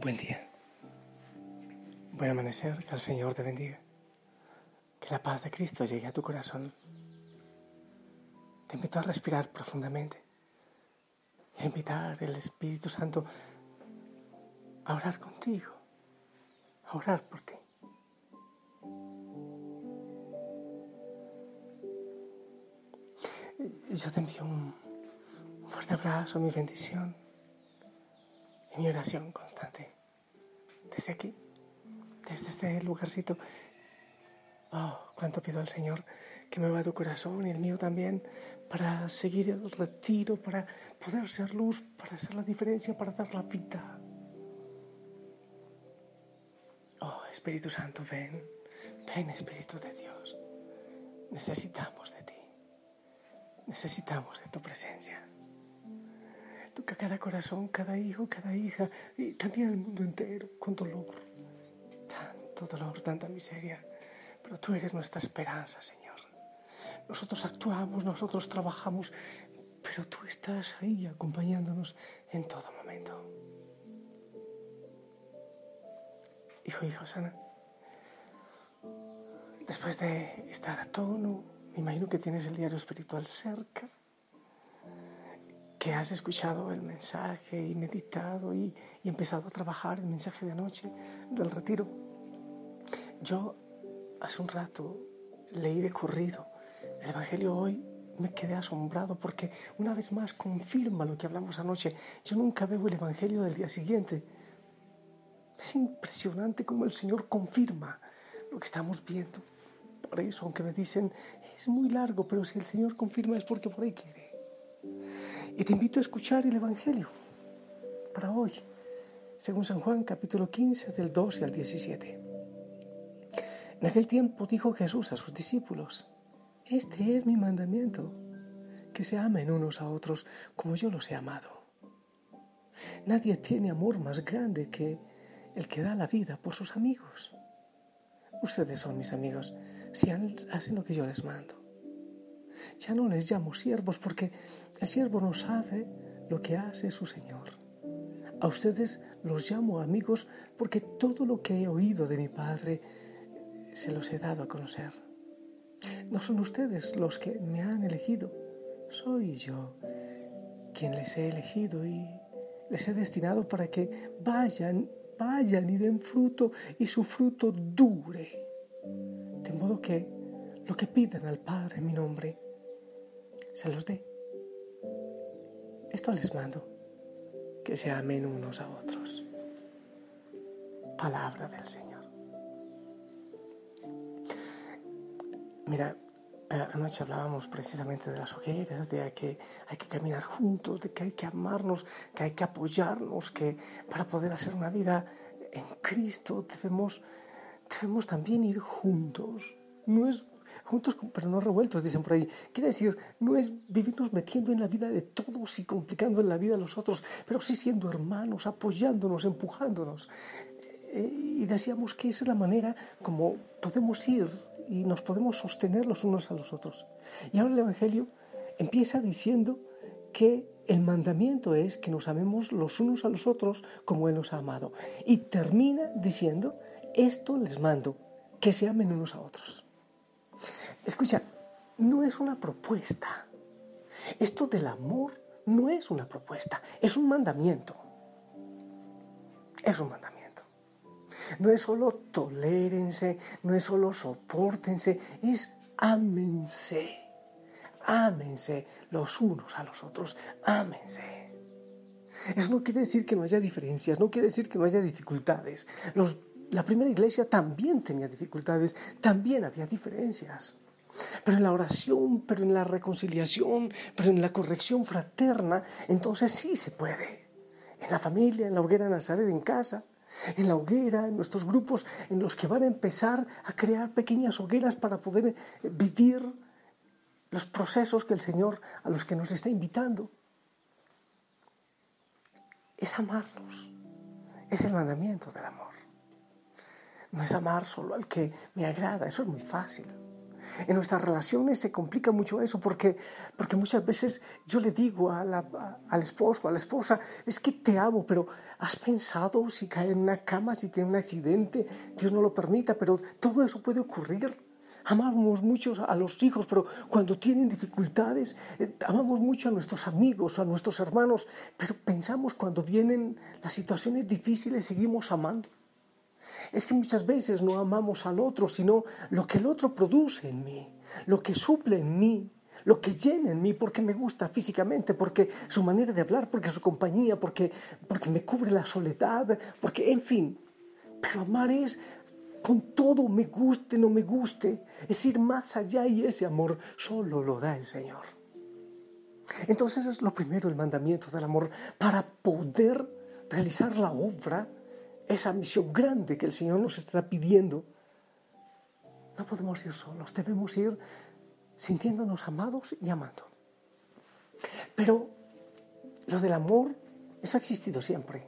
Buen día. Buen amanecer, que el Señor te bendiga. Que la paz de Cristo llegue a tu corazón. Te invito a respirar profundamente y a invitar al Espíritu Santo a orar contigo, a orar por ti. Yo te envío un fuerte abrazo, mi bendición y mi oración constante. Desde aquí, desde este lugarcito. Oh, cuánto pido al Señor que me va tu corazón y el mío también para seguir el retiro, para poder ser luz, para hacer la diferencia, para dar la vida. Oh, Espíritu Santo, ven, ven Espíritu de Dios. Necesitamos de ti. Necesitamos de tu presencia. Cada corazón, cada hijo, cada hija y también el mundo entero con dolor. Tanto dolor, tanta miseria. Pero tú eres nuestra esperanza, Señor. Nosotros actuamos, nosotros trabajamos, pero tú estás ahí acompañándonos en todo momento. Hijo, hijo, sana. Después de estar a tono, me imagino que tienes el diario espiritual cerca que has escuchado el mensaje y meditado y, y, empezado a trabajar el mensaje de anoche del retiro. Yo hace un rato leí de corrido el Evangelio hoy, me quedé asombrado porque una vez más confirma lo que hablamos anoche. Yo nunca veo el Evangelio del día siguiente. Es impresionante cómo el Señor confirma lo que estamos viendo. Por eso, aunque me dicen, es muy largo, pero si el Señor confirma es porque por ahí quiere. Y te invito a escuchar el Evangelio para hoy, según San Juan capítulo 15 del 12 al 17. En aquel tiempo dijo Jesús a sus discípulos, este es mi mandamiento, que se amen unos a otros como yo los he amado. Nadie tiene amor más grande que el que da la vida por sus amigos. Ustedes son mis amigos si hacen lo que yo les mando. Ya no les llamo siervos porque el siervo no sabe lo que hace su Señor. A ustedes los llamo amigos porque todo lo que he oído de mi Padre se los he dado a conocer. No son ustedes los que me han elegido, soy yo quien les he elegido y les he destinado para que vayan, vayan y den fruto y su fruto dure. De modo que lo que pidan al Padre en mi nombre, se los dé. Esto les mando, que se amen unos a otros. Palabra del Señor. Mira, anoche hablábamos precisamente de las hogueras, de que hay que caminar juntos, de que hay que amarnos, que hay que apoyarnos, que para poder hacer una vida en Cristo debemos, debemos también ir juntos. No es juntos pero no revueltos, dicen por ahí. Quiere decir, no es vivirnos metiendo en la vida de todos y complicando en la vida de los otros, pero sí siendo hermanos, apoyándonos, empujándonos. Eh, y decíamos que esa es la manera como podemos ir y nos podemos sostener los unos a los otros. Y ahora el Evangelio empieza diciendo que el mandamiento es que nos amemos los unos a los otros como Él nos ha amado. Y termina diciendo, esto les mando, que se amen unos a otros. Escucha, no es una propuesta. Esto del amor no es una propuesta, es un mandamiento. Es un mandamiento. No es solo tolérense, no es solo soportense, es ámense. Ámense los unos a los otros, ámense. Eso no quiere decir que no haya diferencias, no quiere decir que no haya dificultades. La primera iglesia también tenía dificultades, también había diferencias. Pero en la oración, pero en la reconciliación, pero en la corrección fraterna, entonces sí se puede. En la familia, en la hoguera de Nazaret, en casa, en la hoguera, en nuestros grupos, en los que van a empezar a crear pequeñas hogueras para poder eh, vivir los procesos que el Señor a los que nos está invitando. Es amarnos, es el mandamiento del amor. No es amar solo al que me agrada, eso es muy fácil. En nuestras relaciones se complica mucho eso porque, porque muchas veces yo le digo a al esposo, a la esposa, es que te amo, pero has pensado si cae en una cama, si tiene un accidente, Dios no lo permita, pero todo eso puede ocurrir. Amamos mucho a los hijos, pero cuando tienen dificultades, eh, amamos mucho a nuestros amigos, a nuestros hermanos, pero pensamos cuando vienen las situaciones difíciles, seguimos amando. Es que muchas veces no amamos al otro, sino lo que el otro produce en mí, lo que suple en mí, lo que llena en mí, porque me gusta físicamente, porque su manera de hablar, porque su compañía, porque, porque me cubre la soledad, porque, en fin. Pero amar es con todo, me guste, no me guste, es ir más allá y ese amor solo lo da el Señor. Entonces es lo primero, el mandamiento del amor, para poder realizar la obra esa misión grande que el Señor nos está pidiendo, no podemos ir solos, debemos ir sintiéndonos amados y amando. Pero lo del amor, eso ha existido siempre.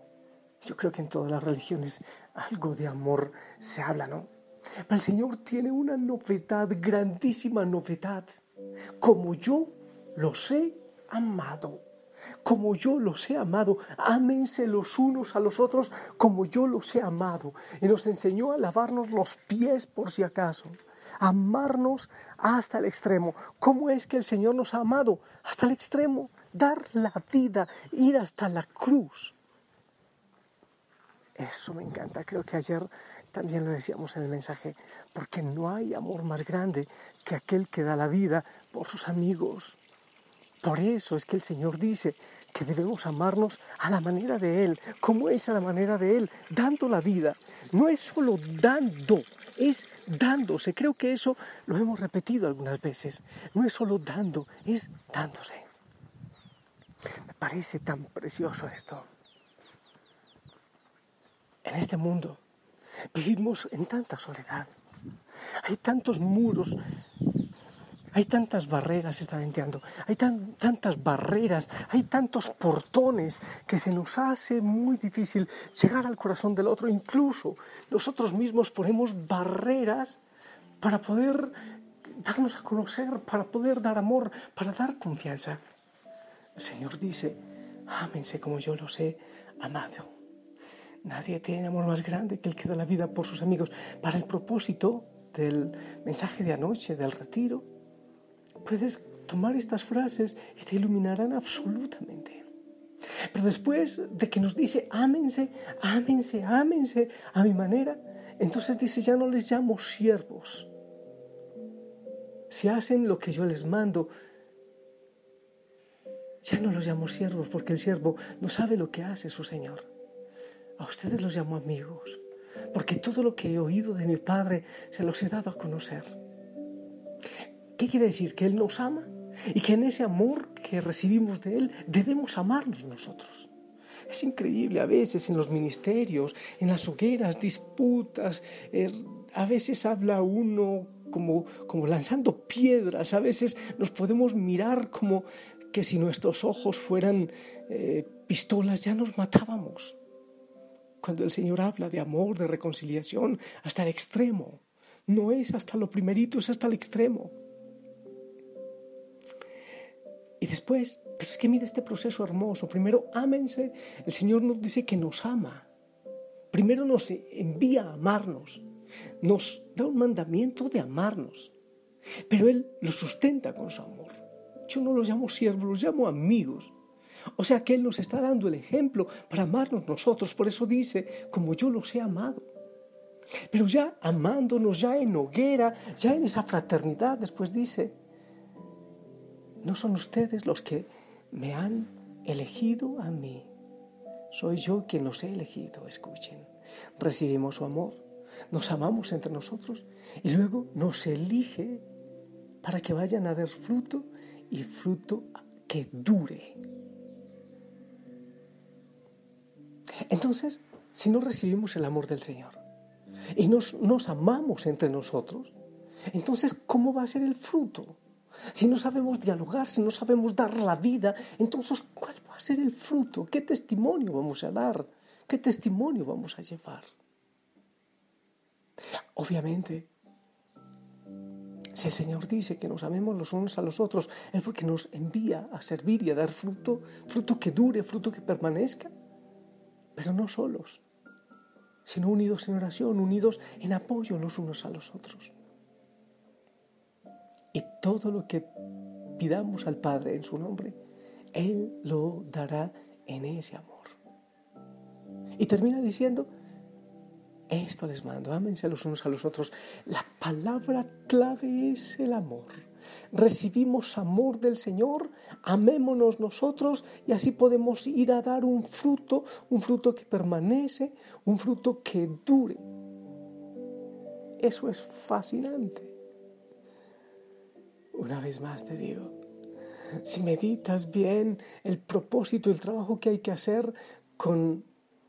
Yo creo que en todas las religiones algo de amor se habla, ¿no? Pero el Señor tiene una novedad, grandísima novedad. Como yo los he amado como yo los he amado. Ámense los unos a los otros como yo los he amado. Y nos enseñó a lavarnos los pies por si acaso. Amarnos hasta el extremo. ¿Cómo es que el Señor nos ha amado? Hasta el extremo. Dar la vida, ir hasta la cruz. Eso me encanta. Creo que ayer también lo decíamos en el mensaje, porque no hay amor más grande que aquel que da la vida por sus amigos, por eso es que el Señor dice que debemos amarnos a la manera de Él. ¿Cómo es a la manera de Él? Dando la vida. No es solo dando, es dándose. Creo que eso lo hemos repetido algunas veces. No es solo dando, es dándose. Me parece tan precioso esto. En este mundo vivimos en tanta soledad. Hay tantos muros hay tantas barreras, está venteando, hay tantas barreras, hay tantos portones que se nos hace muy difícil llegar al corazón del otro. Incluso nosotros mismos ponemos barreras para poder darnos a conocer, para poder dar amor, para dar confianza. El Señor dice, ámense como yo los he amado. Nadie tiene amor más grande que el que da la vida por sus amigos. Para el propósito del mensaje de anoche, del retiro, puedes tomar estas frases y te iluminarán absolutamente. Pero después de que nos dice, ámense, ámense, ámense a mi manera, entonces dice, ya no les llamo siervos. Si hacen lo que yo les mando, ya no los llamo siervos porque el siervo no sabe lo que hace su Señor. A ustedes los llamo amigos, porque todo lo que he oído de mi Padre se los he dado a conocer. ¿Qué quiere decir? Que Él nos ama y que en ese amor que recibimos de Él debemos amarnos nosotros. Es increíble a veces en los ministerios, en las hogueras, disputas, eh, a veces habla uno como, como lanzando piedras, a veces nos podemos mirar como que si nuestros ojos fueran eh, pistolas ya nos matábamos. Cuando el Señor habla de amor, de reconciliación, hasta el extremo. No es hasta lo primerito, es hasta el extremo. Y después, pero es que mira este proceso hermoso. Primero, ámense. El Señor nos dice que nos ama. Primero nos envía a amarnos. Nos da un mandamiento de amarnos. Pero Él lo sustenta con su amor. Yo no los llamo siervos, los llamo amigos. O sea que Él nos está dando el ejemplo para amarnos nosotros. Por eso dice, como yo los he amado. Pero ya amándonos, ya en hoguera, ya en esa fraternidad, después dice, no son ustedes los que me han elegido a mí. Soy yo quien los he elegido, escuchen. Recibimos su amor, nos amamos entre nosotros y luego nos elige para que vayan a dar fruto y fruto que dure. Entonces, si no recibimos el amor del Señor y nos, nos amamos entre nosotros, entonces, ¿cómo va a ser el fruto? Si no sabemos dialogar, si no sabemos dar la vida, entonces, ¿cuál va a ser el fruto? ¿Qué testimonio vamos a dar? ¿Qué testimonio vamos a llevar? Obviamente, si el Señor dice que nos amemos los unos a los otros, es porque nos envía a servir y a dar fruto, fruto que dure, fruto que permanezca, pero no solos, sino unidos en oración, unidos en apoyo los unos a los otros. Y todo lo que pidamos al Padre en su nombre, Él lo dará en ese amor. Y termina diciendo, esto les mando, ámense los unos a los otros. La palabra clave es el amor. Recibimos amor del Señor, amémonos nosotros y así podemos ir a dar un fruto, un fruto que permanece, un fruto que dure. Eso es fascinante. Una vez más te digo, si meditas bien el propósito, el trabajo que hay que hacer con,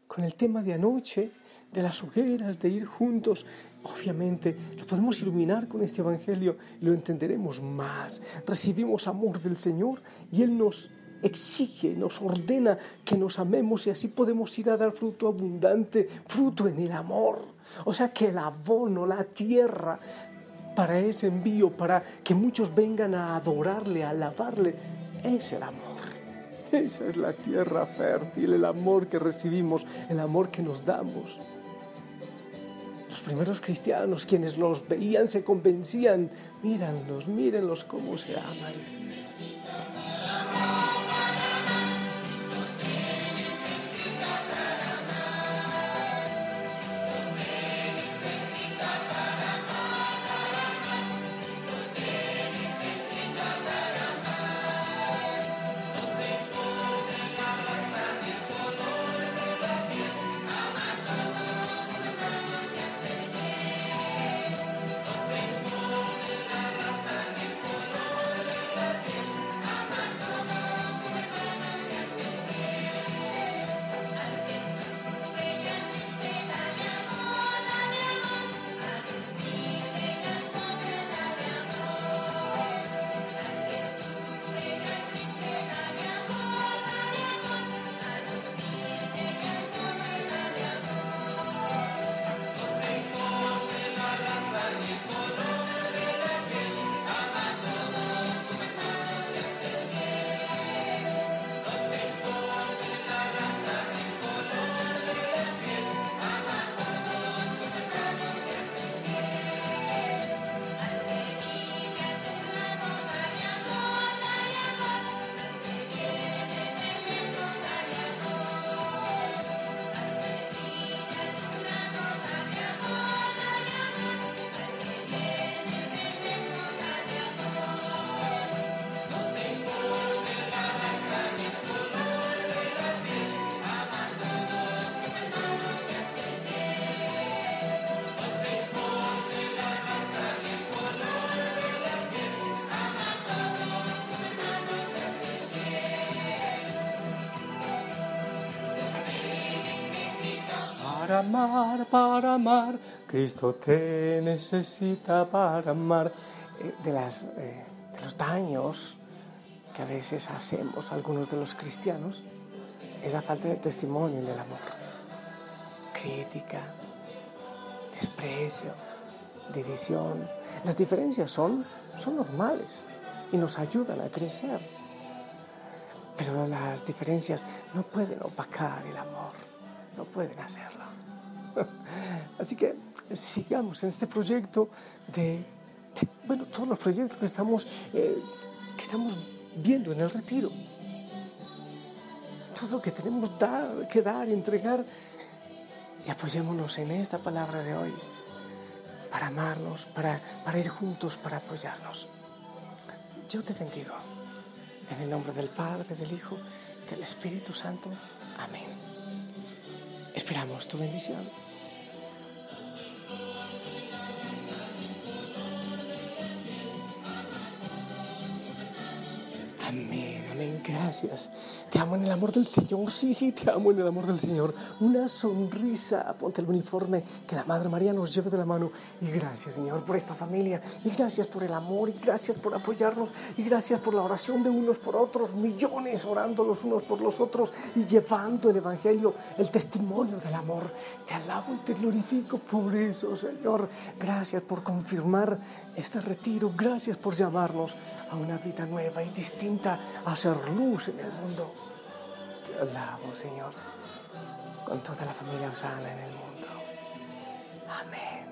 con el tema de anoche, de las hogueras, de ir juntos, obviamente lo podemos iluminar con este Evangelio y lo entenderemos más. Recibimos amor del Señor y Él nos exige, nos ordena que nos amemos y así podemos ir a dar fruto abundante, fruto en el amor. O sea que el abono, la tierra para ese envío, para que muchos vengan a adorarle, a alabarle, es el amor. Esa es la tierra fértil, el amor que recibimos, el amor que nos damos. Los primeros cristianos, quienes los veían, se convencían, míranlos, mírenlos cómo se aman. Amar, para amar, Cristo te necesita para amar. Eh, de, las, eh, de los daños que a veces hacemos algunos de los cristianos es la falta de testimonio del amor. Crítica, desprecio, división. Las diferencias son, son normales y nos ayudan a crecer. Pero las diferencias no pueden opacar el amor, no pueden hacerlo. Así que sigamos en este proyecto de, bueno, todos los proyectos que estamos, eh, que estamos viendo en el retiro. Todo lo que tenemos dar, que dar, entregar. Y apoyémonos en esta palabra de hoy para amarnos, para, para ir juntos, para apoyarnos. Yo te bendigo. En el nombre del Padre, del Hijo, del Espíritu Santo. Amén. Esperamos tu bendición. Amén amén, gracias. Te amo en el amor del Señor, sí, sí, te amo en el amor del Señor. Una sonrisa, ponte el uniforme, que la Madre María nos lleve de la mano. Y gracias, Señor, por esta familia. Y gracias por el amor, y gracias por apoyarnos. Y gracias por la oración de unos por otros, millones orando los unos por los otros y llevando el Evangelio, el testimonio del amor. Te alabo y te glorifico por eso, Señor. Gracias por confirmar este retiro. Gracias por llamarnos a una vida nueva y distinta a hacer luz en el mundo. Te alabo, Señor, con toda la familia Osana en el mundo. Amén.